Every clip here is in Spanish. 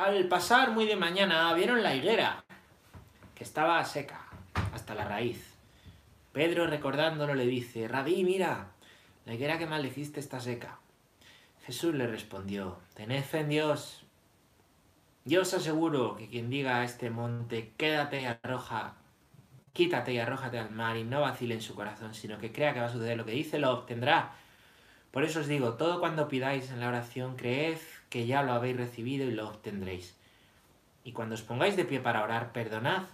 Al pasar muy de mañana vieron la higuera, que estaba seca hasta la raíz. Pedro recordándolo le dice, Rabí, mira, la higuera que maldeciste está seca. Jesús le respondió, tened fe en Dios. Yo os aseguro que quien diga a este monte, quédate y arroja, quítate y arrójate al mar y no vacile en su corazón, sino que crea que va a suceder lo que dice, lo obtendrá. Por eso os digo, todo cuando pidáis en la oración, creed que ya lo habéis recibido y lo obtendréis. Y cuando os pongáis de pie para orar, perdonad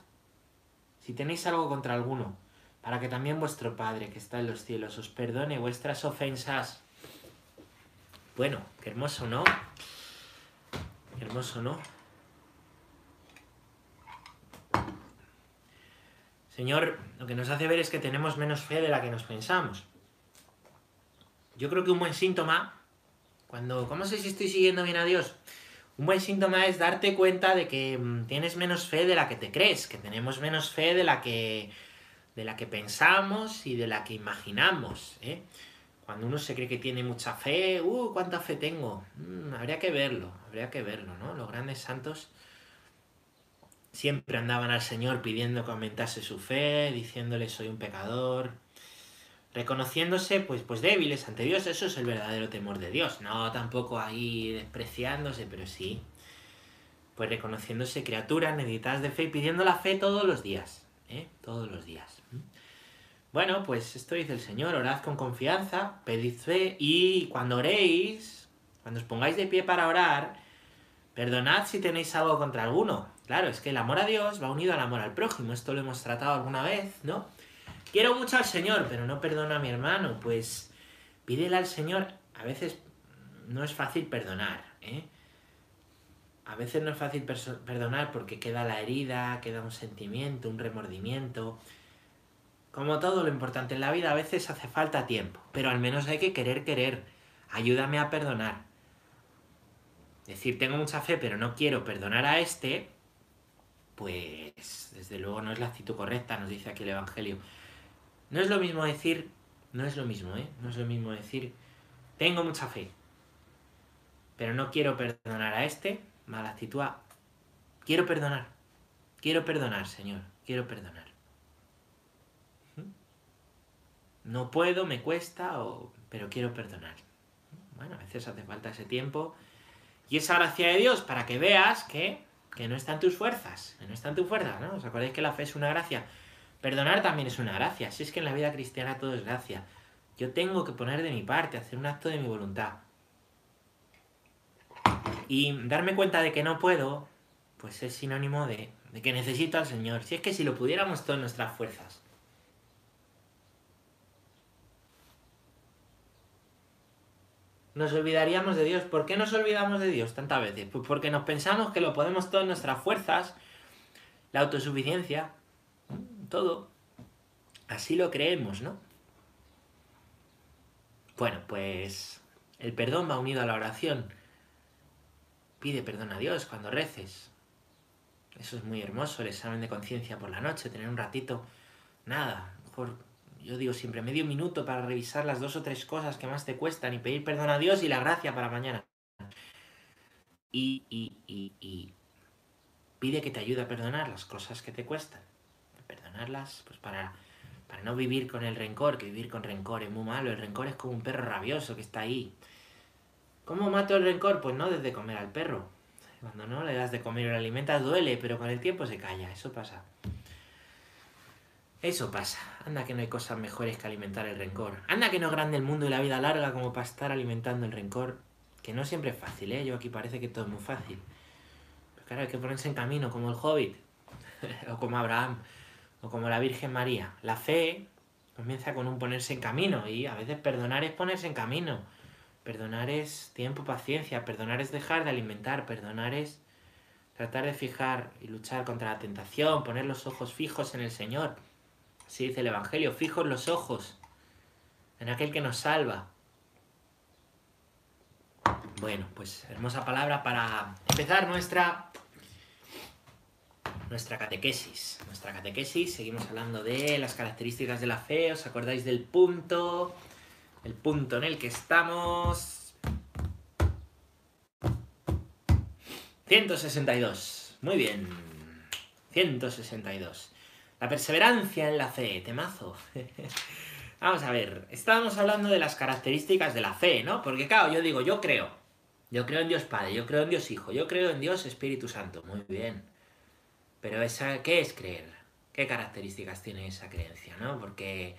si tenéis algo contra alguno, para que también vuestro Padre que está en los cielos os perdone vuestras ofensas. Bueno, qué hermoso, ¿no? Qué hermoso, ¿no? Señor, lo que nos hace ver es que tenemos menos fe de la que nos pensamos. Yo creo que un buen síntoma, cuando, ¿cómo sé si estoy siguiendo bien a Dios? Un buen síntoma es darte cuenta de que mm, tienes menos fe de la que te crees, que tenemos menos fe de la que, de la que pensamos y de la que imaginamos. ¿eh? Cuando uno se cree que tiene mucha fe, ¡uh! ¿Cuánta fe tengo? Mm, habría que verlo, habría que verlo, ¿no? Los grandes santos siempre andaban al Señor pidiendo que aumentase su fe, diciéndole soy un pecador, reconociéndose pues, pues débiles ante Dios, eso es el verdadero temor de Dios, no tampoco ahí despreciándose, pero sí, pues reconociéndose criaturas necesitadas de fe y pidiendo la fe todos los días, ¿eh? todos los días. Bueno, pues esto dice el Señor, orad con confianza, pedid fe y cuando oréis, cuando os pongáis de pie para orar, perdonad si tenéis algo contra alguno. Claro, es que el amor a Dios va unido al amor al prójimo, esto lo hemos tratado alguna vez, ¿no? Quiero mucho al Señor, pero no perdono a mi hermano. Pues pídele al Señor. A veces no es fácil perdonar, ¿eh? A veces no es fácil perdonar porque queda la herida, queda un sentimiento, un remordimiento. Como todo lo importante en la vida, a veces hace falta tiempo, pero al menos hay que querer querer. Ayúdame a perdonar. Decir, tengo mucha fe, pero no quiero perdonar a este, pues desde luego no es la actitud correcta, nos dice aquí el Evangelio. No es lo mismo decir, no es lo mismo, ¿eh? No es lo mismo decir, tengo mucha fe, pero no quiero perdonar a este, mala actitud, quiero perdonar, quiero perdonar, Señor, quiero perdonar. No puedo, me cuesta, o, pero quiero perdonar. Bueno, a veces hace falta ese tiempo y esa gracia de Dios para que veas que, que no están tus fuerzas, que no están tus fuerzas, ¿no? ¿Os acordáis que la fe es una gracia? Perdonar también es una gracia. Si es que en la vida cristiana todo es gracia. Yo tengo que poner de mi parte, hacer un acto de mi voluntad. Y darme cuenta de que no puedo, pues es sinónimo de, que necesito al Señor. Si es que si lo pudiéramos todas nuestras fuerzas. Nos olvidaríamos de Dios. ¿Por qué nos olvidamos de Dios tantas veces? Pues porque nos pensamos que lo podemos todas nuestras fuerzas, la autosuficiencia, todo. Así lo creemos, ¿no? Bueno, pues el perdón va unido a la oración. Pide perdón a Dios cuando reces. Eso es muy hermoso, el examen de conciencia por la noche, tener un ratito, nada, mejor, yo digo siempre medio minuto para revisar las dos o tres cosas que más te cuestan y pedir perdón a Dios y la gracia para mañana. Y, y, y, y pide que te ayude a perdonar las cosas que te cuestan pues para, para no vivir con el rencor, que vivir con rencor es muy malo. El rencor es como un perro rabioso que está ahí. ¿Cómo mato el rencor? Pues no desde comer al perro. Cuando no le das de comer o le alimentas duele, pero con el tiempo se calla. Eso pasa. Eso pasa. Anda que no hay cosas mejores que alimentar el rencor. Anda que no es grande el mundo y la vida larga como para estar alimentando el rencor. Que no siempre es fácil, ¿eh? Yo aquí parece que todo es muy fácil. Pero claro, hay que ponerse en camino como el hobbit. o como Abraham o como la Virgen María. La fe comienza con un ponerse en camino y a veces perdonar es ponerse en camino. Perdonar es tiempo, paciencia, perdonar es dejar de alimentar, perdonar es tratar de fijar y luchar contra la tentación, poner los ojos fijos en el Señor. Así dice el Evangelio, fijos los ojos en aquel que nos salva. Bueno, pues hermosa palabra para empezar nuestra nuestra catequesis. Nuestra catequesis, seguimos hablando de las características de la fe, ¿os acordáis del punto? El punto en el que estamos. 162. Muy bien. 162. La perseverancia en la fe. Temazo. Vamos a ver. Estábamos hablando de las características de la fe, ¿no? Porque claro, yo digo, yo creo. Yo creo en Dios Padre, yo creo en Dios Hijo, yo creo en Dios Espíritu Santo. Muy bien. Pero esa, ¿qué es creer? ¿Qué características tiene esa creencia, no? Porque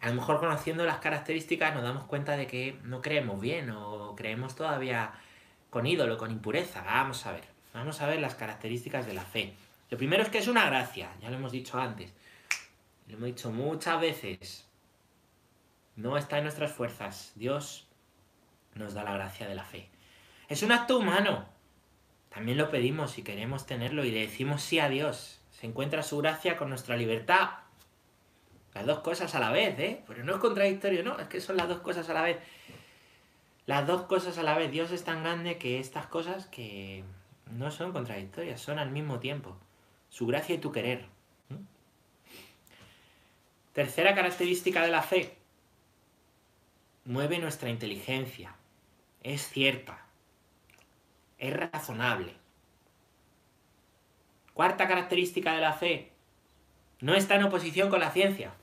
a lo mejor conociendo las características nos damos cuenta de que no creemos bien o creemos todavía con ídolo, con impureza. Vamos a ver, vamos a ver las características de la fe. Lo primero es que es una gracia, ya lo hemos dicho antes. Lo hemos dicho muchas veces. No está en nuestras fuerzas. Dios nos da la gracia de la fe. Es un acto humano. También lo pedimos y queremos tenerlo y le decimos sí a Dios. Se encuentra su gracia con nuestra libertad las dos cosas a la vez, ¿eh? Pero no es contradictorio, no, es que son las dos cosas a la vez. Las dos cosas a la vez. Dios es tan grande que estas cosas que no son contradictorias, son al mismo tiempo. Su gracia y tu querer. Tercera característica de la fe. Mueve nuestra inteligencia. Es cierta. Es razonable. Cuarta característica de la fe. No está en oposición con la ciencia.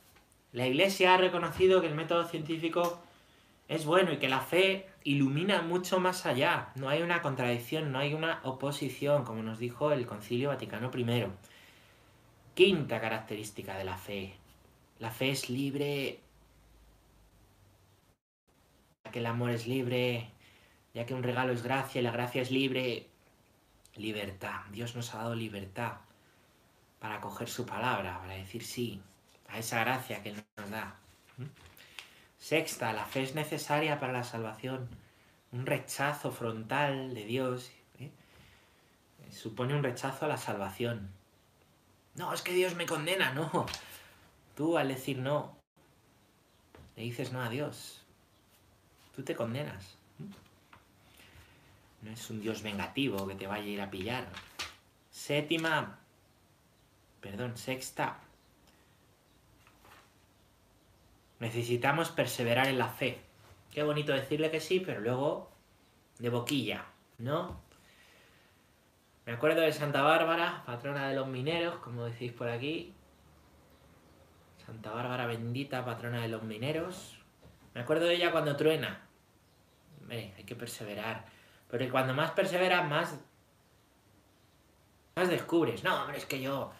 La Iglesia ha reconocido que el método científico es bueno y que la fe ilumina mucho más allá. No hay una contradicción, no hay una oposición, como nos dijo el Concilio Vaticano I. Quinta característica de la fe. La fe es libre, que el amor es libre, ya que un regalo es gracia y la gracia es libre. Libertad. Dios nos ha dado libertad para coger su palabra, para decir sí a esa gracia que nos da. Sexta, la fe es necesaria para la salvación. Un rechazo frontal de Dios ¿eh? supone un rechazo a la salvación. No, es que Dios me condena, no. Tú al decir no, le dices no a Dios. Tú te condenas. No es un Dios vengativo que te vaya a ir a pillar. Séptima, perdón, sexta, Necesitamos perseverar en la fe. Qué bonito decirle que sí, pero luego de boquilla, ¿no? Me acuerdo de Santa Bárbara, patrona de los mineros, como decís por aquí. Santa Bárbara bendita, patrona de los mineros. Me acuerdo de ella cuando truena. Hombre, hay que perseverar. Pero cuando más perseveras, más, más descubres. No, hombre, es que yo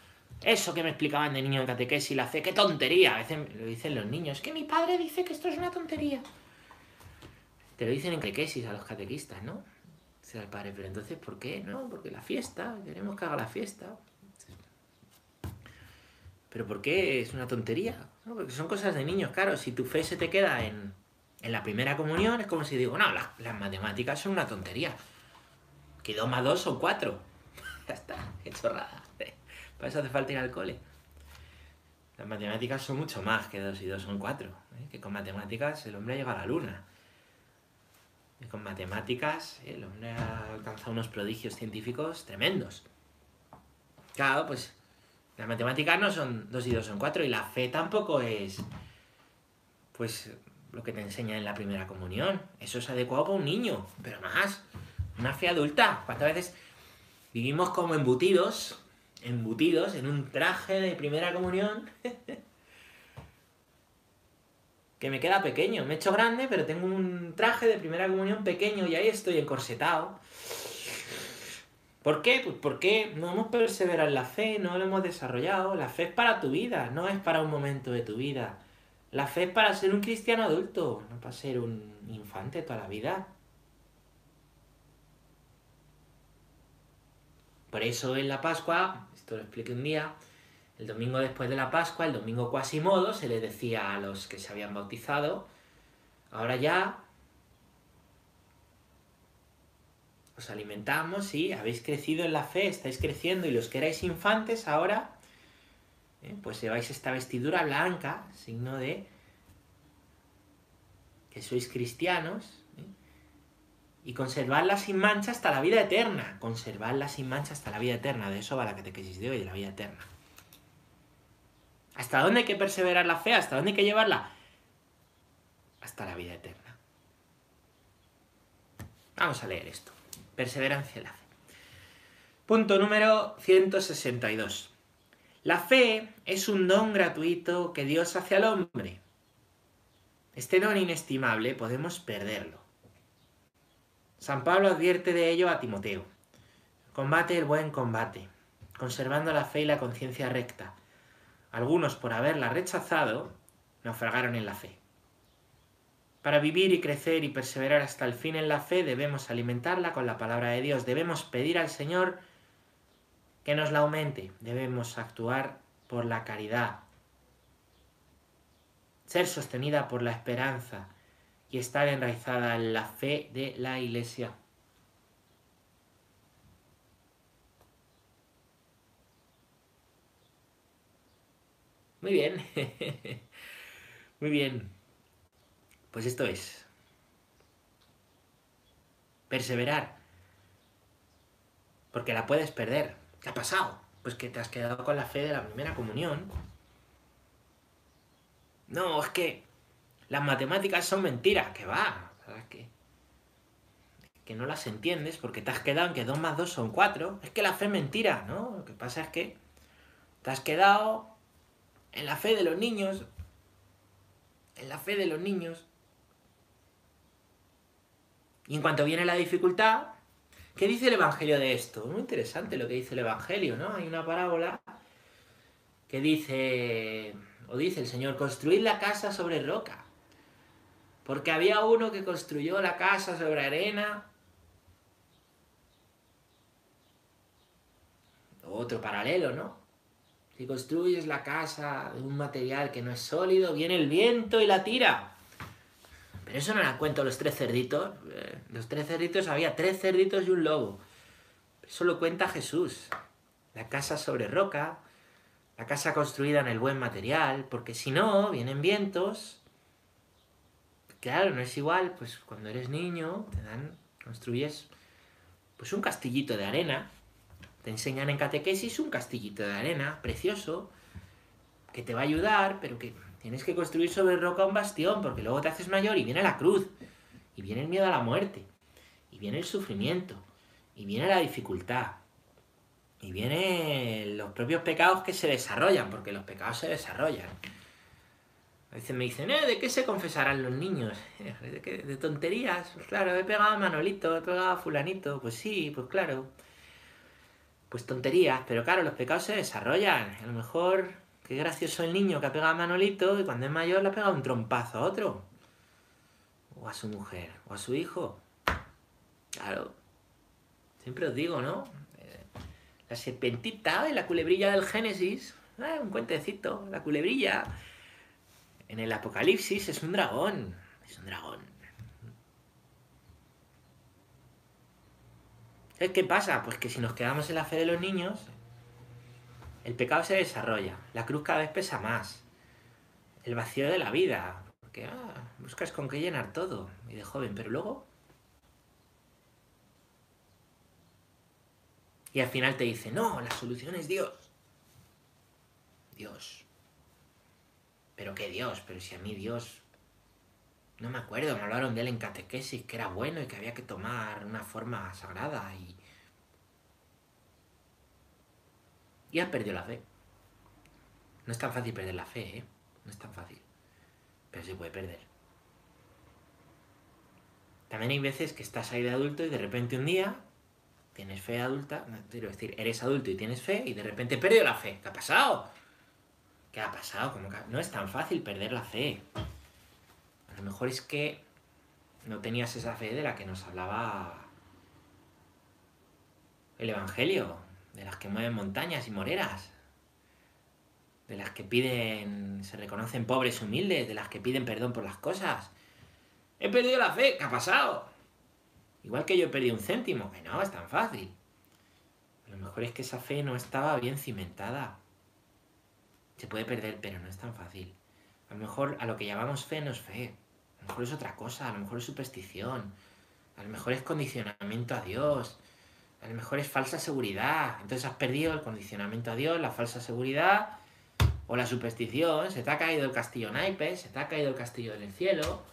eso que me explicaban de niño en catequesis, la fe, qué tontería. A veces lo dicen los niños, es que mi padre dice que esto es una tontería. Te lo dicen en catequesis a los catequistas, ¿no? Dice el padre, pero entonces, ¿por qué? No, porque la fiesta, queremos que haga la fiesta. ¿Pero por qué es una tontería? ¿No? Porque son cosas de niños, claro. Si tu fe se te queda en, la primera comunión, es como si digo, no, las, matemáticas son una tontería. Que dos más dos son cuatro. ya está, qué chorrada. Para eso hace falta ir al cole. Las matemáticas son mucho más que dos y dos son cuatro. ¿eh? Que con matemáticas el hombre llega a la luna. Y con matemáticas el hombre ha alcanzado unos prodigios científicos tremendos. Claro, pues las matemáticas no son dos y dos son cuatro y la fe tampoco es pues lo que te enseña en la primera comunión. Eso es adecuado para un niño, pero más, una fe adulta. ¿Cuántas veces vivimos como embutidos embutidos en un traje de primera comunión que me queda pequeño. Me he hecho grande, pero tengo un traje de primera comunión pequeño y ahí estoy encorsetado. ¿Por qué? Pues porque no hemos perseverado en la fe, no lo hemos desarrollado. La fe es para tu vida, no es para un momento de tu vida. La fe es para ser un cristiano adulto, no para ser un infante toda la vida. Por eso en la Pascua esto lo expliqué un día, el domingo después de la Pascua, el domingo cuasimodo, se le decía a los que se habían bautizado, ahora ya os alimentamos, y habéis crecido en la fe, estáis creciendo y los que erais infantes ahora, eh, pues lleváis esta vestidura blanca, signo de que sois cristianos, y conservarla sin mancha hasta la vida eterna. Conservarla sin mancha hasta la vida eterna. De eso va la catequesis de hoy, de la vida eterna. ¿Hasta dónde hay que perseverar la fe? ¿Hasta dónde hay que llevarla? Hasta la vida eterna. Vamos a leer esto. Perseverancia en la fe. Punto número 162. La fe es un don gratuito que Dios hace al hombre. Este don inestimable podemos perderlo. San Pablo advierte de ello a Timoteo. Combate el buen combate, conservando la fe y la conciencia recta. Algunos, por haberla rechazado, naufragaron en la fe. Para vivir y crecer y perseverar hasta el fin en la fe debemos alimentarla con la palabra de Dios. Debemos pedir al Señor que nos la aumente. Debemos actuar por la caridad. Ser sostenida por la esperanza y estar enraizada en la fe de la Iglesia. Muy bien. Muy bien. Pues esto es. Perseverar. Porque la puedes perder. ¿Qué ha pasado? Pues que te has quedado con la fe de la primera comunión. No, es que las matemáticas son mentiras, que va, ¿sabes? Que no las entiendes porque te has quedado en que 2 más 2 son 4. Es que la fe es mentira, ¿no? Lo que pasa es que te has quedado en la fe de los niños. En la fe de los niños. Y en cuanto viene la dificultad, ¿qué dice el Evangelio de esto? Muy interesante lo que dice el Evangelio, ¿no? Hay una parábola que dice, o dice el Señor, construid la casa sobre roca. Porque había uno que construyó la casa sobre arena. Otro paralelo, ¿no? Si construyes la casa de un material que no es sólido, viene el viento y la tira. Pero eso no la cuento los tres cerditos. Eh, los tres cerditos había tres cerditos y un lobo. Eso lo cuenta Jesús. La casa sobre roca, la casa construida en el buen material, porque si no, vienen vientos Claro, no es igual, pues cuando eres niño te dan, construyes pues un castillito de arena, te enseñan en catequesis un castillito de arena, precioso, que te va a ayudar, pero que tienes que construir sobre roca un bastión, porque luego te haces mayor y viene la cruz, y viene el miedo a la muerte, y viene el sufrimiento, y viene la dificultad, y vienen los propios pecados que se desarrollan, porque los pecados se desarrollan. A veces me dicen, ¿eh? ¿De qué se confesarán los niños? ¿De, tonterías? Pues claro, he pegado a Manolito, he pegado a Fulanito. Pues sí, pues claro. Pues tonterías, pero claro, los pecados se desarrollan. A lo mejor, qué gracioso el niño que ha pegado a Manolito y cuando es mayor le ha pegado un trompazo a otro. O a su mujer, o a su hijo. Claro. Siempre os digo, ¿no? Eh, la serpentita y la culebrilla del Génesis. Eh, un cuentecito, la culebrilla en el Apocalipsis es un dragón. Es un dragón. ¿Qué pasa? Pues que si nos quedamos en la fe de los niños, el pecado se desarrolla, la cruz cada vez pesa más, el vacío de la vida, porque ah, buscas con qué llenar todo, y de joven, pero luego... Y al final te dice, no, la solución es Dios. Dios. Pero qué Dios, pero si a mí Dios... No me acuerdo, me hablaron de él en catequesis, que era bueno y que había que tomar una forma sagrada y... Y has perdido la fe. No es tan fácil perder la fe, ¿eh? No es tan fácil. Pero se puede perder. También hay veces que estás ahí de adulto y de repente un día tienes fe adulta, quiero decir, eres adulto y tienes fe y de repente he perdido la fe. ¿Qué ha pasado? ¿Qué ha pasado? No es tan fácil perder la fe. A lo mejor es que no tenías esa fe de la que nos hablaba el Evangelio, de las que mueven montañas y moreras, de las que piden, se reconocen pobres humildes, de las que piden perdón por las cosas. He perdido la fe, ¿qué ha pasado? Igual que yo he perdido un céntimo, que no, es tan fácil. A lo mejor es que esa fe no estaba bien cimentada. Se puede perder, pero no es tan fácil. A lo mejor a lo que llamamos fe no es fe. A lo mejor es otra cosa, a lo mejor es superstición. A lo mejor es condicionamiento a Dios. A lo mejor es falsa seguridad. Entonces has perdido el condicionamiento a Dios, la falsa seguridad o la superstición. Se te ha caído el castillo naipes, se te ha caído el castillo del cielo.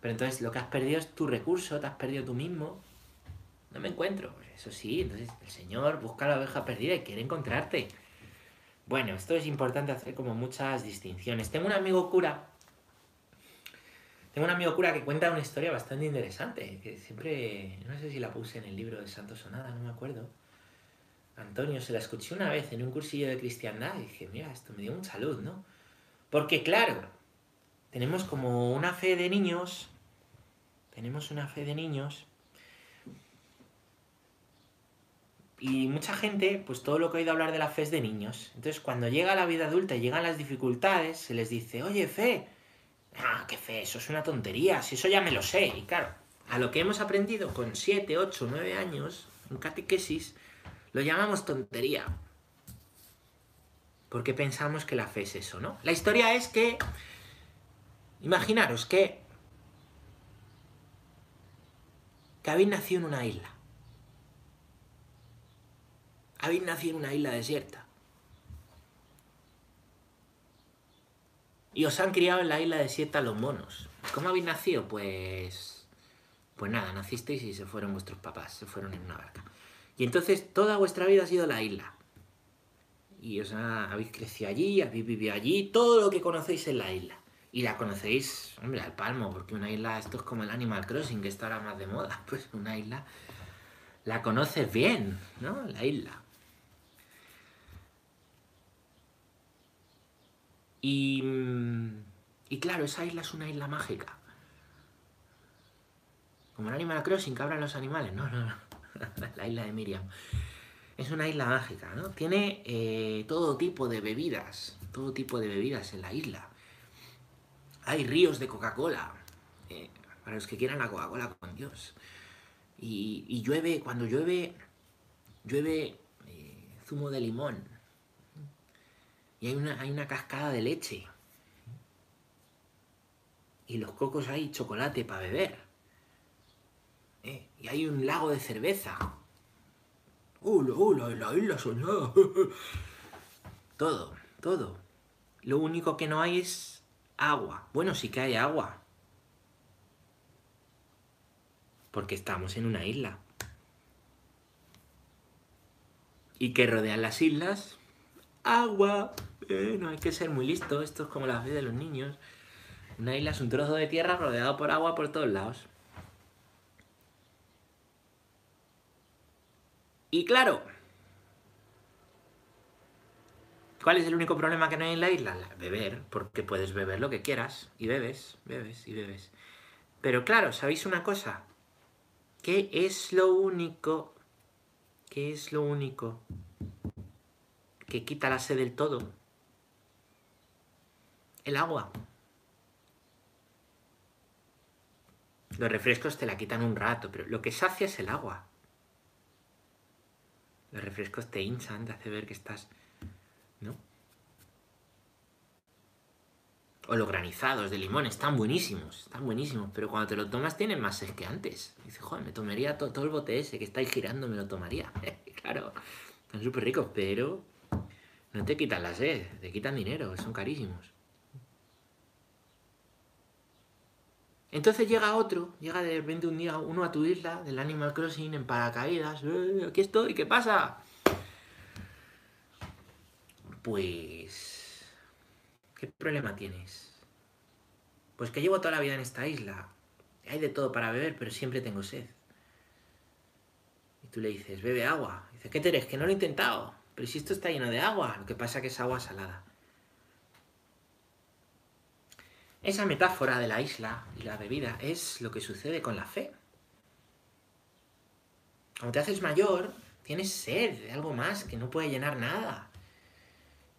Pero entonces lo que has perdido es tu recurso, te has perdido tú mismo. no me encuentro. Pues eso sí, entonces el Señor busca la oveja perdida y quiere encontrarte. Bueno, esto es importante hacer como muchas distinciones. Tengo un amigo cura. Tengo un amigo cura que cuenta una historia bastante interesante, que siempre, no sé si la puse en el libro de Santo Sonada, no me acuerdo. Antonio, se la escuché una vez en un cursillo de cristiandad y dije, mira, esto me dio mucha luz, ¿no? Porque claro, tenemos como una fe de niños, tenemos una fe de niños Y mucha gente, pues todo lo que ha oído hablar de la fe es de niños. Entonces, cuando llega la vida adulta y llegan las dificultades, se les dice, oye, fe. Ah, qué fe, eso es una tontería, si eso ya me lo sé. Y claro, a lo que hemos aprendido con 7, 8, 9 años en catequesis, lo llamamos tontería. Porque pensamos que la fe es eso, ¿no? La historia es que, imaginaros que, que habéis nacido en una isla habéis nacido en una isla desierta. Y os han criado en la isla desierta los monos. ¿Cómo habéis nacido? Pues... Pues nada, nacisteis y se fueron vuestros papás, se fueron en una barca. Y entonces toda vuestra vida ha sido la isla. Y os habéis crecido allí, habéis vivido allí, todo lo que conocéis en la isla. Y la conocéis, hombre, al palmo, porque una isla, esto es como el Animal Crossing, que está ahora más de moda. Pues una isla la conoces bien, ¿no? La isla. Y, y claro, esa isla es una isla mágica. Como el Animal Crossing que abran los animales. No, no, no. la isla de Miriam. Es una isla mágica, ¿no? Tiene eh, todo tipo de bebidas. Todo tipo de bebidas en la isla. Hay ríos de Coca-Cola. Eh, para los que quieran la Coca-Cola con Dios. Y, llueve, cuando llueve, llueve eh, zumo de limón y hay una, hay una cascada de leche. Y los cocos hay chocolate para beber. ¿Eh? Y hay un lago de cerveza. ¡Hola, hola! La isla soñada. todo, todo. Lo único que no hay es agua. Bueno, sí que hay agua. Porque estamos en una isla. ¿Y que rodean las islas? Agua no hay que ser muy listo, esto es como la fe de los niños. Una isla es un trozo de tierra rodeado por agua por todos lados. Y claro, ¿cuál es el único problema que no hay en la isla? Beber, porque puedes beber lo que quieras y bebes, bebes y bebes. Pero claro, ¿sabéis una cosa? ¿Qué es lo único? ¿Qué es lo único que quita la sed del todo? el agua. Los refrescos te la quitan un rato, pero lo que sacia es el agua. Los refrescos te hinchan, te hace ver que estás... ¿No? O los granizados de limón, están buenísimos, están buenísimos, pero cuando te lo tomas tienen más sed que antes. Dices, joder, me tomaría todo, el bote ese que estáis girando, me lo tomaría. claro, están súper ricos, pero no te quitan la sed, te quitan dinero, son carísimos. Entonces llega otro, llega de repente un día uno a tu isla del Animal Crossing en paracaídas. ¡Eh, aquí estoy, ¿qué pasa? Pues... ¿Qué problema tienes? Pues que llevo toda la vida en esta isla. Hay de todo para beber, pero siempre tengo sed. Y tú le dices, bebe agua. dice, ¿qué te eres? Que no lo he intentado. Pero si esto está lleno de agua, lo que pasa es que es agua salada. Esa metáfora de la isla y la bebida es lo que sucede con la fe. Cuando te haces mayor, tienes sed de algo más que no puede llenar nada.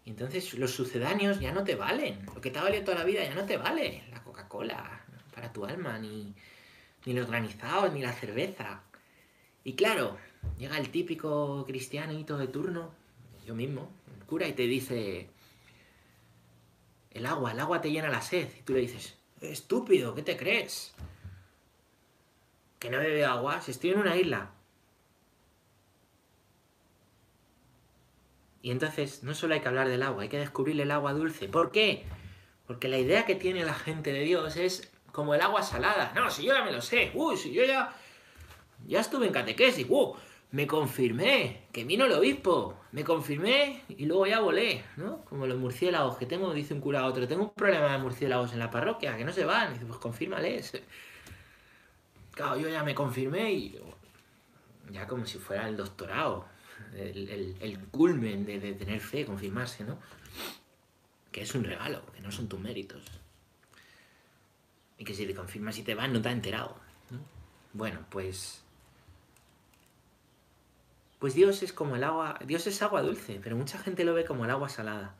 Y entonces los sucedáneos ya no te valen. Lo que te ha valido toda la vida ya no te vale. La Coca-Cola para tu alma, ni, ni los granizados, ni la cerveza. Y claro, llega el típico cristianito de turno, yo mismo, el cura, y te dice, el agua, el agua te llena la sed. Y tú le dices, estúpido, ¿qué te crees? Que no bebe agua, si estoy en una isla. Y entonces no solo hay que hablar del agua, hay que descubrir el agua dulce. ¿Por qué? Porque la idea que tiene la gente de Dios es como el agua salada. No, si yo ya me lo sé. Uy, si yo ya... Ya estuve en catequesis, ¡uh! Me confirmé, que vino el obispo, me confirmé y luego ya volé, ¿no? Como los murciélagos que tengo, dice un cura a otro, tengo un problema de murciélagos en la parroquia, que no se van. Y dice, pues confírmales. Claro, yo ya me confirmé y ya como si fuera el doctorado, el, culmen de, de tener fe, confirmarse, ¿no? Que es un regalo, que no son tus méritos. Y que si te confirmas y te vas, no te has enterado. Bueno, pues. Pues Dios es como el agua. Dios es agua dulce, pero mucha gente lo ve como el agua salada.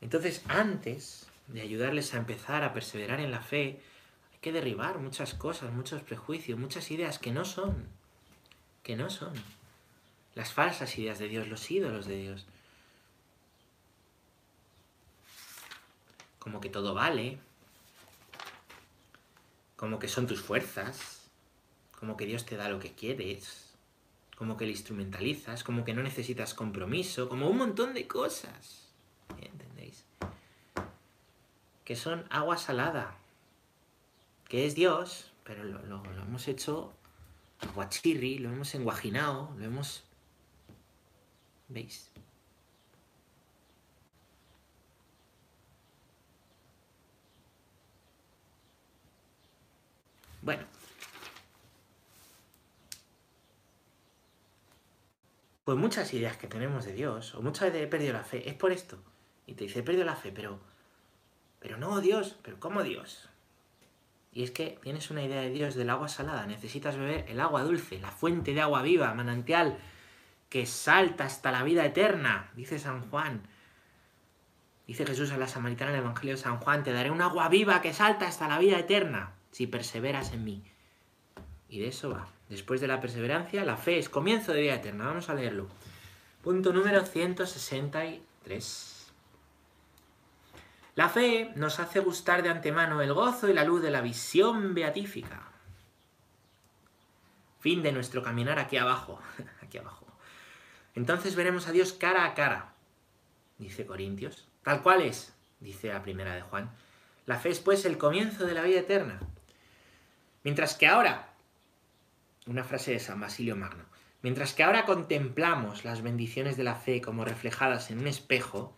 Entonces, antes de ayudarles a empezar a perseverar en la fe, hay que derribar muchas cosas, muchos prejuicios, muchas ideas que no son. Que no son. Las falsas ideas de Dios, los ídolos de Dios. como que todo vale, como que son tus fuerzas, como que Dios te da lo que quieres, como que le instrumentalizas, como que no necesitas compromiso, como un montón de cosas. ¿Entendéis? Que son agua salada, que es Dios, pero lo, hemos hecho aguachirri, lo hemos enguajinado, lo hemos... ¿Veis? Bueno. Pues muchas ideas que tenemos de Dios, o muchas veces he perdido la fe, es por esto. Y te dice, he perdido la fe, pero... Pero no, Dios, pero ¿cómo Dios? Y es que tienes una idea de Dios del agua salada, necesitas beber el agua dulce, la fuente de agua viva, manantial, que salta hasta la vida eterna, dice San Juan. Dice Jesús a la samaritana en el Evangelio de San Juan, te daré un agua viva que salta hasta la vida eterna si perseveras en mí. Y de eso va. Después de la perseverancia, la fe es comienzo de vida eterna. Vamos a leerlo. Punto número 163. La fe nos hace gustar de antemano el gozo y la luz de la visión beatífica. Fin de nuestro caminar aquí abajo. aquí abajo. Entonces veremos a Dios cara a cara, dice Corintios. Tal cual es, dice la primera de Juan. La fe es pues el comienzo de la vida eterna. Mientras que ahora, una frase de San Basilio Magno, mientras que ahora contemplamos las bendiciones de la fe como reflejadas en un espejo,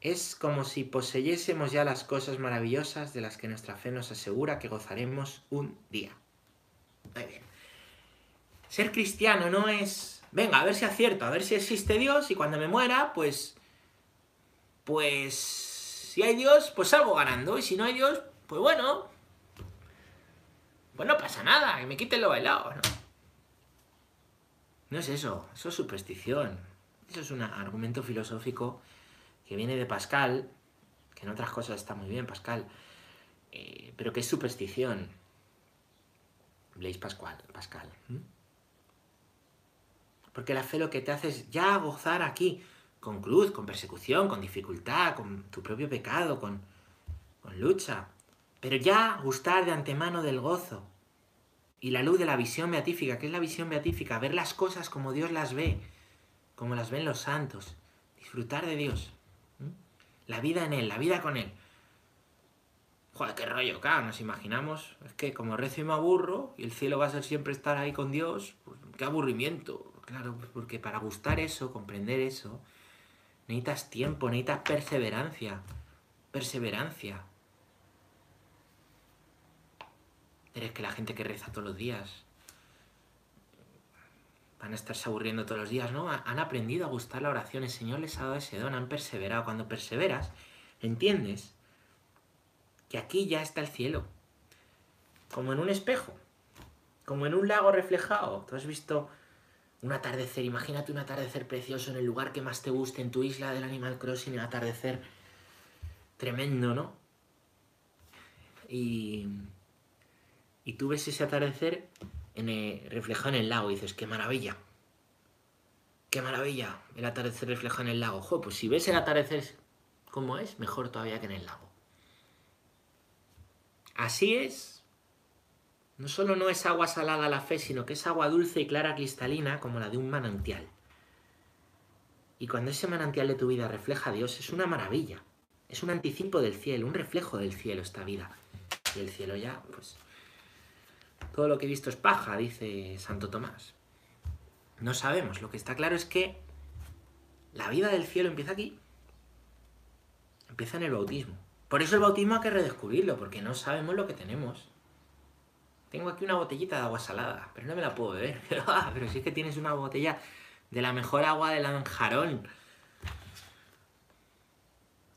es como si poseyésemos ya las cosas maravillosas de las que nuestra fe nos asegura que gozaremos un día. Ser cristiano no es, venga, a ver si acierto, a ver si existe Dios y cuando me muera, pues, pues, si hay Dios, pues salgo ganando. Y si no hay Dios, pues bueno, pues no pasa nada, que me quiten lo bailado, ¿no? No es eso, eso es superstición. Eso es un argumento filosófico que viene de Pascal, que en otras cosas está muy bien Pascal, eh, pero que es superstición. Blaise Pascual, Pascal. Porque la fe lo que te hace es ya gozar aquí, con cruz, con persecución, con dificultad, con tu propio pecado, con, con lucha pero ya gustar de antemano del gozo y la luz de la visión beatífica. ¿Qué es la visión beatífica? Ver las cosas como Dios las ve, como las ven los santos. Disfrutar de Dios. La vida en Él, la vida con Él. Joder, qué rollo, claro, nos imaginamos. Es que como rezo y me aburro, y el cielo va a ser siempre estar ahí con Dios, pues qué aburrimiento. Claro, pues porque para gustar eso, comprender eso, necesitas tiempo, necesitas perseverancia. Perseverancia. Eres que la gente que reza todos los días van a estarse aburriendo todos los días, ¿no? Han aprendido a gustar la oración, el Señor les ha dado ese don, han perseverado. Cuando perseveras, entiendes que aquí ya está el cielo, como en un espejo, como en un lago reflejado. Tú has visto un atardecer, imagínate un atardecer precioso en el lugar que más te guste, en tu isla del Animal Crossing, un atardecer tremendo, ¿no? Y y tú ves ese atardecer en reflejado en el lago y dices, qué maravilla. Qué maravilla el atardecer reflejado en el lago. Pues si ves el atardecer como es, mejor todavía que en el lago. Así es. No solo no es agua salada la fe, sino que es agua dulce y clara cristalina como la de un manantial. Y cuando ese manantial de tu vida refleja a Dios, es una maravilla. Es un anticipo del cielo, un reflejo del cielo esta vida. Y el cielo ya, pues, Todo lo que he visto es paja, dice Santo Tomás. No sabemos. Lo que está claro es que la vida del cielo empieza aquí. Empieza en el bautismo. Por eso el bautismo hay que redescubrirlo, porque no sabemos lo que tenemos. Tengo aquí una botellita de agua salada, pero no me la puedo beber. Ah, pero si es que tienes una botella de la mejor agua de Lanjarón.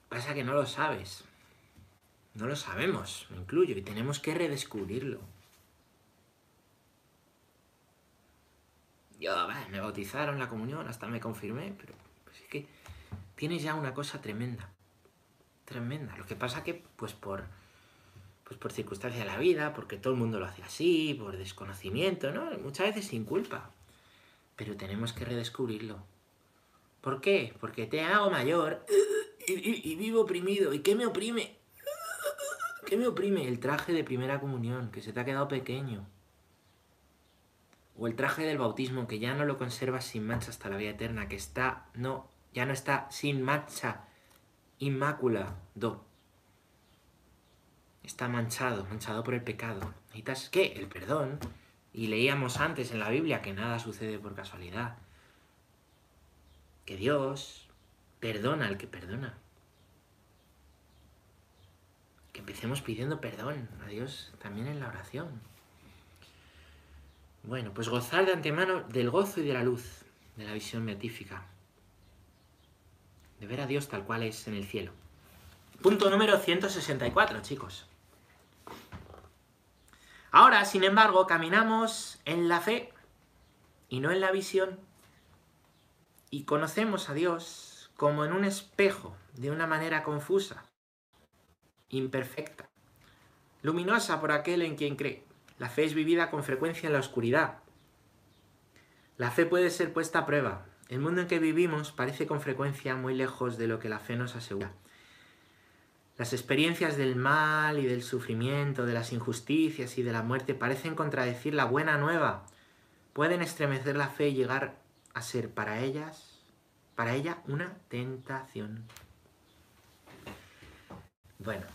Pasa que no lo sabes. No lo sabemos, me incluyo, y tenemos que redescubrirlo. Yo, me bautizaron la comunión, hasta me confirmé, pero pues es que tienes ya una cosa tremenda. Tremenda. Lo que pasa que, pues por, pues por circunstancia de la vida, porque todo el mundo lo hace así, por desconocimiento, ¿no? Muchas veces sin culpa. Pero tenemos que redescubrirlo. ¿Por qué? Porque te hago mayor y vivo oprimido. ¿Y qué me oprime? ¿Qué me oprime? El traje de primera comunión, que se te ha quedado pequeño. O el traje del bautismo, que ya no lo conservas sin mancha hasta la vida eterna, que está, no, ya no está sin mancha, inmaculado. Está manchado, manchado por el pecado. ¿Necesitas qué? El perdón. Y leíamos antes en la Biblia que nada sucede por casualidad. Que Dios perdona al que perdona que empecemos pidiendo perdón a Dios también en la oración. Bueno, pues gozar de antemano del gozo y de la luz, de la visión beatífica, de ver a Dios tal cual es en el cielo. Punto número 164, chicos. Ahora, sin embargo, caminamos en la fe y no en la visión y conocemos a Dios como en un espejo, de una manera confusa imperfecta, luminosa por aquel en quien cree. La fe es vivida con frecuencia en la oscuridad. La fe puede ser puesta a prueba. El mundo en que vivimos parece con frecuencia muy lejos de lo que la fe nos asegura. Las experiencias del mal y del sufrimiento, de las injusticias y de la muerte parecen contradecir la buena nueva. Pueden estremecer la fe y llegar a ser para ellas, para ella, una tentación. Bueno,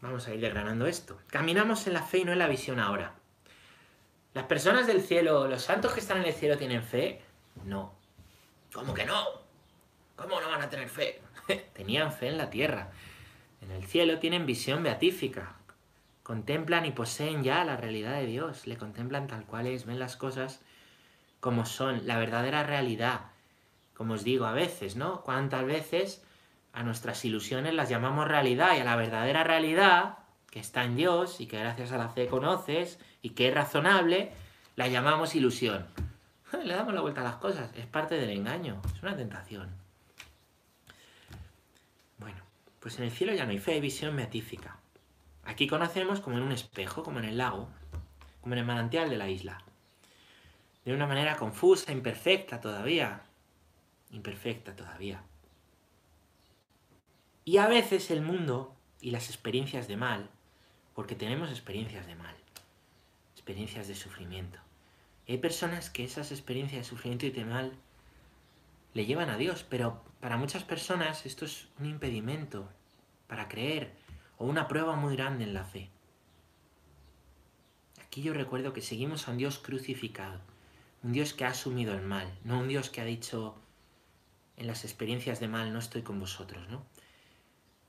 Vamos a ir desgranando esto. Caminamos en la fe y no en la visión ahora. ¿Las personas del cielo, los santos que están en el cielo tienen fe? No. ¿Cómo que no? ¿Cómo no van a tener fe? Tenían fe en la tierra. En el cielo tienen visión beatífica. Contemplan y poseen ya la realidad de Dios. Le contemplan tal cual es, ven las cosas como son, la verdadera realidad. Como os digo a veces, ¿no? ¿Cuántas veces a nuestras ilusiones las llamamos realidad y a la verdadera realidad, que está en Dios y que gracias a la fe conoces y que es razonable, la llamamos ilusión. Le damos la vuelta a las cosas, es parte del engaño, es una tentación. Bueno, pues en el cielo ya no hay fe, hay visión beatífica. Aquí conocemos como en un espejo, como en el lago, como en el manantial de la isla. De una manera confusa, imperfecta todavía. Imperfecta todavía. Y a veces el mundo y las experiencias de mal, porque tenemos experiencias de mal, experiencias de sufrimiento. hay personas que esas experiencias de sufrimiento y de mal le llevan a Dios, pero para muchas personas esto es un impedimento para creer o una prueba muy grande en la fe. Aquí yo recuerdo que seguimos a un Dios crucificado, un Dios que ha asumido el mal, no un Dios que ha dicho en las experiencias de mal no estoy con vosotros, ¿no?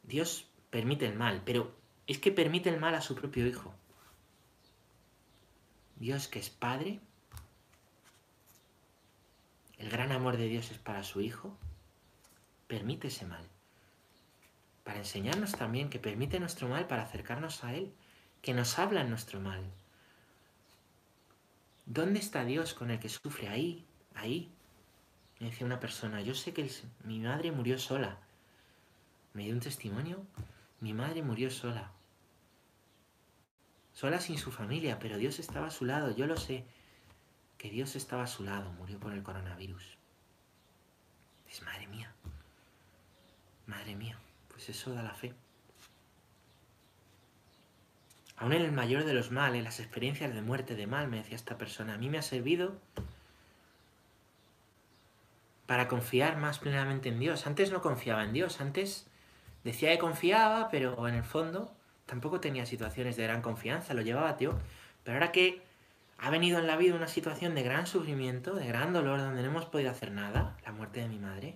Dios permite el mal, pero es que permite el mal a su propio Hijo. Dios que es Padre, el gran amor de Dios es para su Hijo, permite ese mal. Para enseñarnos también que permite nuestro mal para acercarnos a Él, que nos habla en nuestro mal. ¿Dónde está Dios con el que sufre? Ahí, ahí. Me decía una persona, yo sé que mi madre murió sola, me dio un testimonio. Mi madre murió sola. Sola sin su familia, pero Dios estaba a su lado. Yo lo sé. Que Dios estaba a su lado. Murió por el coronavirus. Es madre mía. Madre mía. Pues eso da la fe. Aún en el mayor de los males, las experiencias de muerte, de mal, me decía esta persona, a mí me ha servido para confiar más plenamente en Dios. Antes no confiaba en Dios, antes Decía que confiaba, pero en el fondo tampoco tenía situaciones de gran confianza, lo llevaba Dios. Pero ahora que ha venido en la vida una situación de gran sufrimiento, de gran dolor, donde no hemos podido hacer nada, la muerte de mi madre,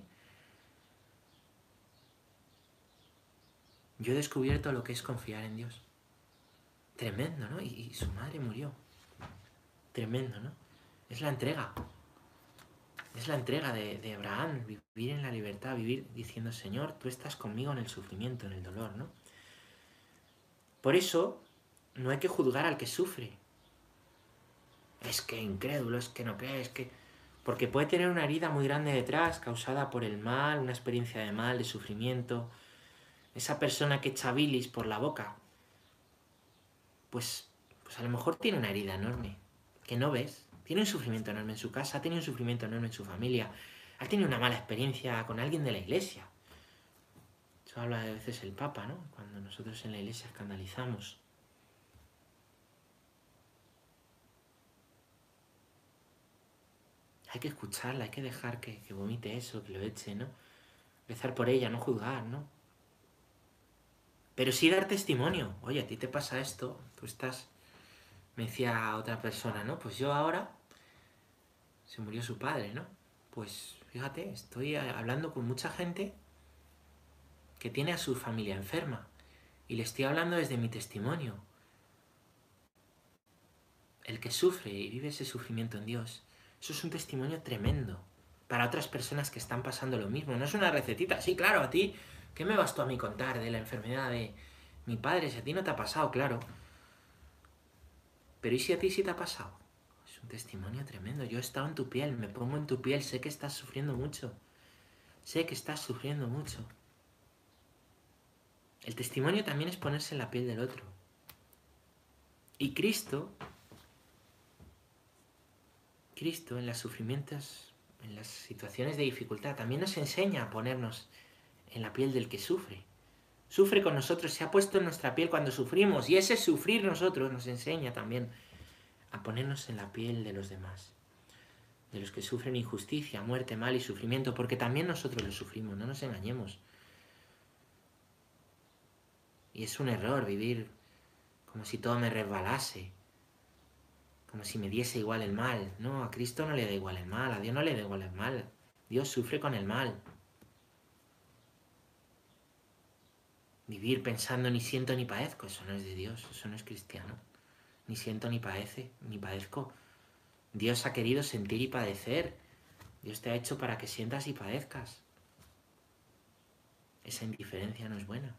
yo he descubierto lo que es confiar en Dios. Tremendo, ¿no? Y, su madre murió. Tremendo, ¿no? Es la entrega. Es la entrega de, de, Abraham, vivir en la libertad, vivir diciendo, Señor, tú estás conmigo en el sufrimiento, en el dolor, ¿no? Por eso, no hay que juzgar al que sufre. Es que incrédulo, es que no cree, es que... Porque puede tener una herida muy grande detrás, causada por el mal, una experiencia de mal, de sufrimiento. Esa persona que echa bilis por la boca, pues, pues a lo mejor tiene una herida enorme, que no ves. Tiene un sufrimiento enorme en su casa, tiene un sufrimiento enorme en su familia, ha tenido una mala experiencia con alguien de la iglesia. Eso habla a veces el Papa, ¿no? Cuando nosotros en la iglesia escandalizamos. Hay que escucharla, hay que dejar que, que vomite eso, que lo eche, ¿no? Rezar por ella, no juzgar, ¿no? Pero sí dar testimonio. Oye, a ti te pasa esto, tú estás... Me decía otra persona, ¿no? Pues yo ahora... Se murió su padre, ¿no? Pues fíjate, estoy hablando con mucha gente que tiene a su familia enferma. Y le estoy hablando desde mi testimonio. El que sufre y vive ese sufrimiento en Dios, eso es un testimonio tremendo para otras personas que están pasando lo mismo. No es una recetita. Sí, claro, a ti ¿Qué me vas tú a mí contar de la enfermedad de mi padre? Si a ti no te ha pasado, claro. Pero ¿y si a ti sí te ha pasado? Es un testimonio tremendo. Yo he estado en tu piel, me pongo en tu piel, sé que estás sufriendo mucho. Sé que estás sufriendo mucho. El testimonio también es ponerse en la piel del otro. Y Cristo, Cristo en los sufrimientos, en las situaciones de dificultad, también nos enseña a ponernos en la piel del que sufre. Sufre con nosotros, se ha puesto en nuestra piel cuando sufrimos y ese sufrir nosotros nos enseña también a ponernos en la piel de los demás, de los que sufren injusticia, muerte, mal y sufrimiento, porque también nosotros lo sufrimos, no nos engañemos. Y es un error vivir como si todo me resbalase, como si me diese igual el mal. No, a Cristo no le da igual el mal, a Dios no le da igual el mal. Dios sufre con el mal. Vivir pensando ni siento ni padezco, eso no es de Dios, eso no es cristiano. Ni siento ni padece, ni padezco. Dios ha querido sentir y padecer. Dios te ha hecho para que sientas y padezcas. Esa indiferencia no es buena.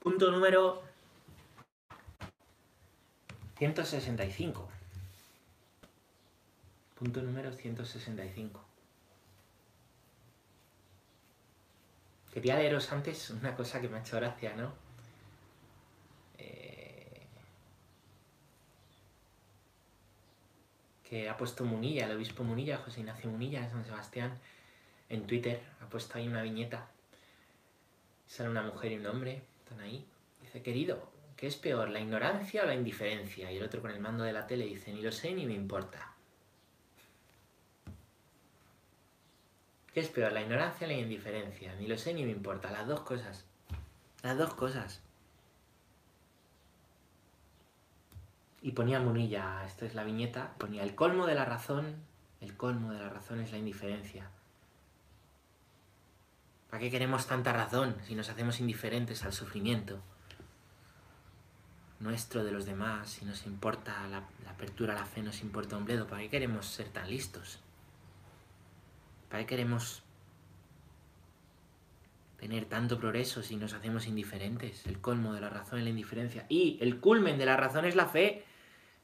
Punto número 165. Punto número 165. Quería leeros antes una cosa que me ha hecho gracia, ¿no? Eh, que ha puesto Munilla, el obispo Munilla, José Ignacio Munilla de San Sebastián, en Twitter, ha puesto ahí una viñeta. Sale una mujer y un hombre, están ahí. Dice, querido, ¿Qué es peor, la ignorancia o la indiferencia? Y el otro con el mando de la tele dice, ni lo sé ni me importa. ¿Qué es peor, la ignorancia o la indiferencia? Ni lo sé ni me importa. Las dos cosas. Las dos cosas. Y ponía Munilla, esto es la viñeta, ponía el colmo de la razón, el colmo de la razón es la indiferencia. ¿Para qué queremos tanta razón si nos hacemos indiferentes al sufrimiento? Nuestro de los demás, si nos importa la, apertura a la fe, nos importa un bledo, ¿para qué queremos ser tan listos? ¿Para qué queremos tener tanto progreso si nos hacemos indiferentes? El colmo de la razón es la indiferencia. Y el culmen de la razón es la fe.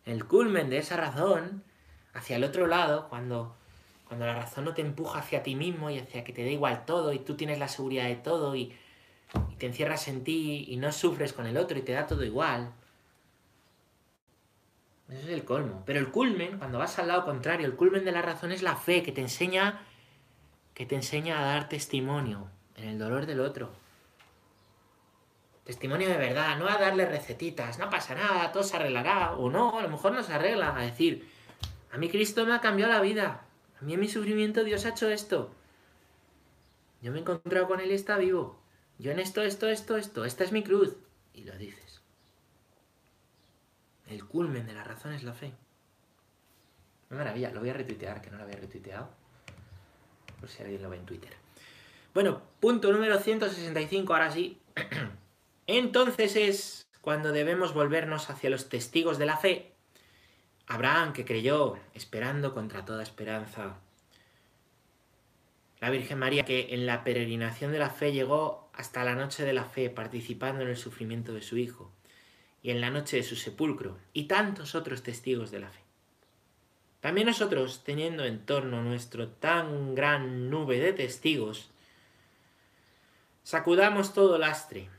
El culmen de esa razón hacia el otro lado, cuando, cuando la razón no te empuja hacia ti mismo y hacia que te dé igual todo y tú tienes la seguridad de todo y, y te encierras en ti y no sufres con el otro y te da todo igual. Eso es el colmo. Pero el culmen, cuando vas al lado contrario, el culmen de la razón es la fe que te enseña que te enseña a dar testimonio en el dolor del otro. Testimonio de verdad, no a darle recetitas, no pasa nada, todo se arreglará, o no, a lo mejor no se arregla, a decir, A mí Cristo me ha cambiado la vida. A mí en mi sufrimiento Dios ha hecho esto. Yo me he encontrado con Él y está vivo. Yo en esto, esto, esto, esto. Esta es mi cruz. Y lo dices. El culmen de la razón es la fe. Maravilla, lo voy a retuitear, que no lo había retuiteado. Por si alguien lo ve en Twitter. Bueno, punto número 165, ahora sí. Entonces es cuando debemos volvernos hacia los testigos de la fe. Abraham, que creyó, esperando contra toda esperanza. La Virgen María, que en la peregrinación de la fe llegó hasta la noche de la fe, participando en el sufrimiento de su Hijo, y en la noche de su sepulcro, y tantos otros testigos de la fe. También nosotros, teniendo en torno nuestro tan gran nube de testigos, sacudamos todo lastre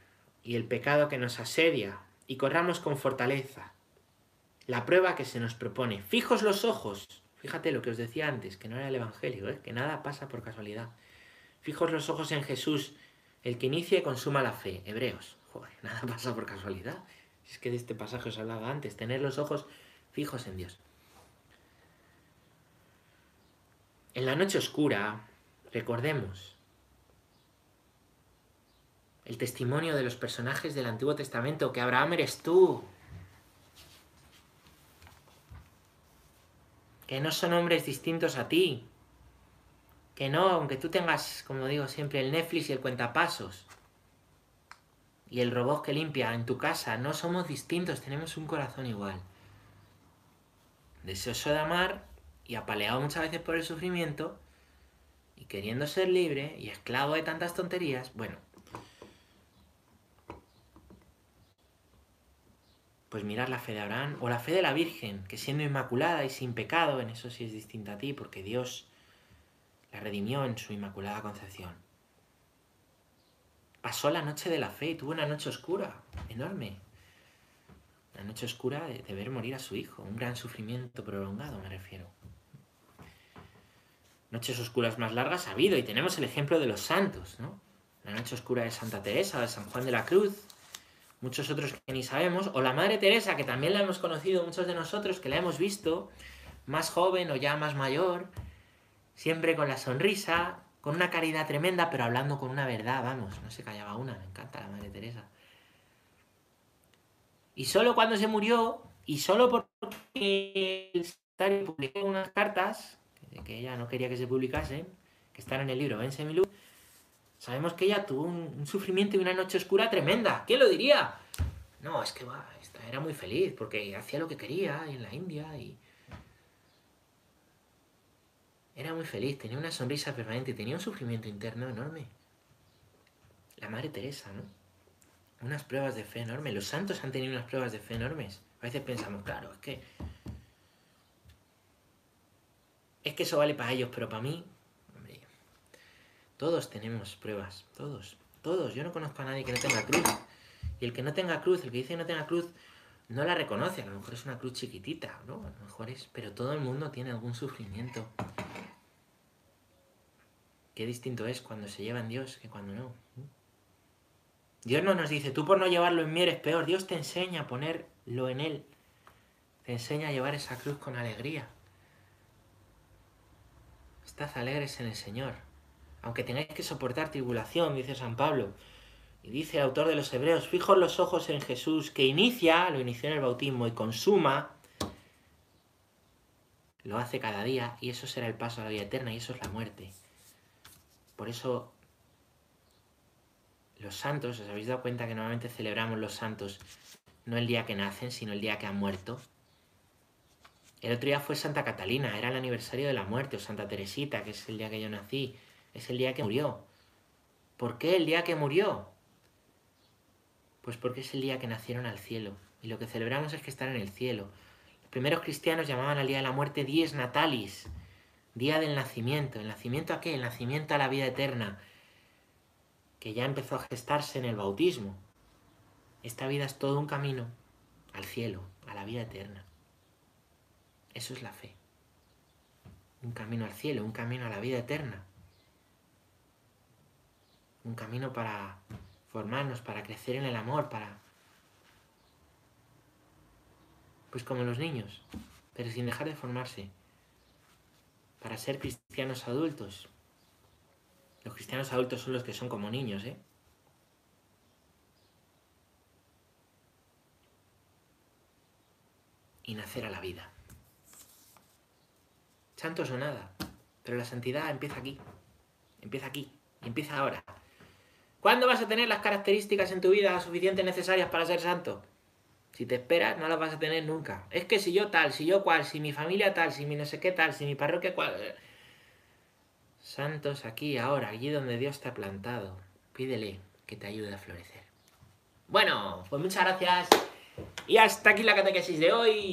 y el pecado que nos asedia y corramos con fortaleza la prueba que se nos propone. Fijos los ojos, fíjate lo que os decía antes, que no era el Evangelio, ¿eh? que nada pasa por casualidad. Fijos los ojos en Jesús, el que inicia y consuma la fe. Hebreos, joder, nada pasa por casualidad. Es que de este pasaje os hablaba antes, tener los ojos fijos en Dios. En la noche oscura, recordemos el testimonio de los personajes del Antiguo Testamento, que Abraham eres tú, que no son hombres distintos a ti, que no, aunque tú tengas, como digo siempre, el Netflix y el cuentapasos, y el robot que limpia en tu casa, no somos distintos, tenemos un corazón igual. Deseoso de amar y apaleado muchas veces por el sufrimiento y queriendo ser libre y esclavo de tantas tonterías, bueno, pues mirar la fe de Abraham o la fe de la Virgen, que siendo inmaculada y sin pecado, en eso sí es distinta a ti, porque Dios la redimió en su inmaculada concepción. Pasó la noche de la fe y tuvo una noche oscura, enorme. La noche oscura de, de ver morir a su hijo, un gran sufrimiento prolongado me refiero noches oscuras más largas ha habido y tenemos el ejemplo de los santos, ¿no? La noche oscura de Santa Teresa, de San Juan de la Cruz, muchos otros que ni sabemos, o la Madre Teresa, que también la hemos conocido muchos de nosotros, que la hemos visto, más joven o ya más mayor, siempre con la sonrisa, con una caridad tremenda, pero hablando con una verdad, vamos, no se callaba una, me encanta la Madre Teresa. Y solo cuando se murió, y solo porque el publicó unas cartas, que ella no quería que se publicase, que están en el libro Vence mi luz, sabemos que ella tuvo un, sufrimiento y una noche oscura tremenda. ¿Quién lo diría? No, es que va, era muy feliz porque hacía lo que quería en la India y... Era muy feliz, tenía una sonrisa permanente, tenía un sufrimiento interno enorme. La Madre Teresa, ¿no? Unas pruebas de fe enormes. Los santos han tenido unas pruebas de fe enormes. A veces pensamos, claro, es que es que eso vale para ellos, pero para mí, hombre, todos tenemos pruebas, todos, todos. Yo no conozco a nadie que no tenga cruz. Y el que no tenga cruz, el que dice que no tenga cruz, no la reconoce. A lo mejor es una cruz chiquitita, ¿no? A lo mejor es, pero todo el mundo tiene algún sufrimiento. Qué distinto es cuando se lleva en Dios que cuando no. Dios no nos dice, tú por no llevarlo en mí eres peor. Dios te enseña a ponerlo en Él. Te enseña a llevar esa cruz con alegría. Estad alegres en el Señor. Aunque tengáis que soportar tribulación, dice San Pablo. Y dice el autor de los Hebreos, fijos los ojos en Jesús, que inicia, lo inició en el bautismo y consuma, lo hace cada día, y eso será el paso a la vida eterna, y eso es la muerte. Por eso los santos, os habéis dado cuenta que normalmente celebramos los santos no el día que nacen, sino el día que han muerto. El otro día fue Santa Catalina, era el aniversario de la muerte, o Santa Teresita, que es el día que yo nací, es el día que murió. ¿Por qué el día que murió? Pues porque es el día que nacieron al cielo. Y lo que celebramos es que están en el cielo. Los primeros cristianos llamaban al día de la muerte dies natalis, día del nacimiento. ¿El nacimiento a qué? El nacimiento a la vida eterna, que ya empezó a gestarse en el bautismo. Esta vida es todo un camino al cielo, a la vida eterna. Eso es la fe. Un camino al cielo, un camino a la vida eterna. Un camino para formarnos, para crecer en el amor, para... Pues como los niños, pero sin dejar de formarse. Para ser cristianos adultos. Los cristianos adultos son los que son como niños, ¿eh? Y nacer a la vida. Santos o nada. Pero la santidad empieza aquí. Empieza aquí. Empieza ahora. ¿Cuándo vas a tener las características en tu vida suficientes necesarias para ser santo? Si te esperas, no las vas a tener nunca. Es que si yo tal, si yo cual, si mi familia tal, si mi no sé qué tal, si mi parroquia cual... Santos aquí, ahora, allí donde Dios te ha plantado. Pídele que te ayude a florecer. Bueno, pues muchas gracias. Y hasta aquí la catequesis de hoy.